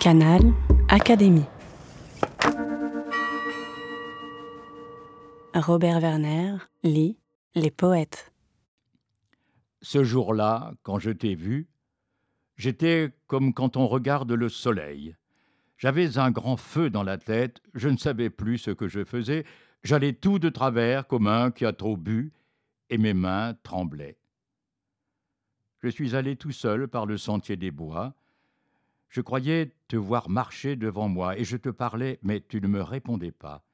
Canal Académie. Robert Werner lit Les poètes. Ce jour-là, quand je t'ai vu, j'étais comme quand on regarde le soleil. J'avais un grand feu dans la tête, je ne savais plus ce que je faisais, j'allais tout de travers comme un qui a trop bu, et mes mains tremblaient. Je suis allé tout seul par le sentier des bois. Je croyais te voir marcher devant moi, et je te parlais, mais tu ne me répondais pas.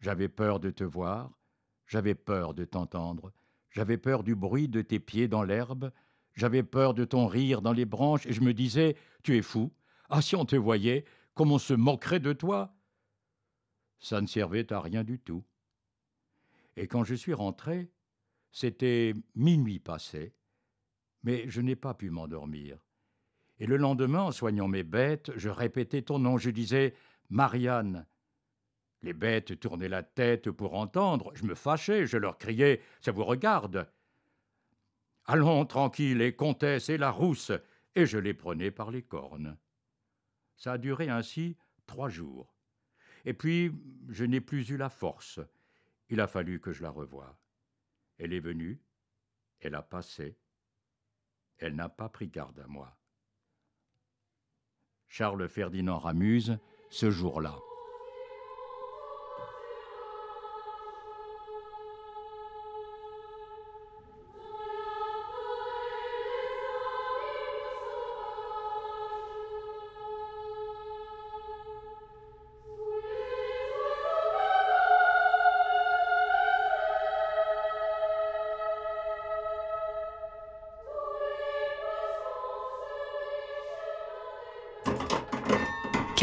J'avais peur de te voir, j'avais peur de t'entendre, j'avais peur du bruit de tes pieds dans l'herbe, j'avais peur de ton rire dans les branches, et je me disais, tu es fou. Ah, si on te voyait, comme on se moquerait de toi? Ça ne servait à rien du tout. Et quand je suis rentré, c'était minuit passé, mais je n'ai pas pu m'endormir. Et le lendemain, en soignant mes bêtes, je répétais ton nom, je disais Marianne. Les bêtes tournaient la tête pour entendre, je me fâchais, je leur criais Ça vous regarde Allons, tranquille, et comtesse et la rousse, et je les prenais par les cornes. Ça a duré ainsi trois jours. Et puis, je n'ai plus eu la force. Il a fallu que je la revoie. Elle est venue, elle a passé, elle n'a pas pris garde à moi. Charles Ferdinand Ramuse, ce jour-là.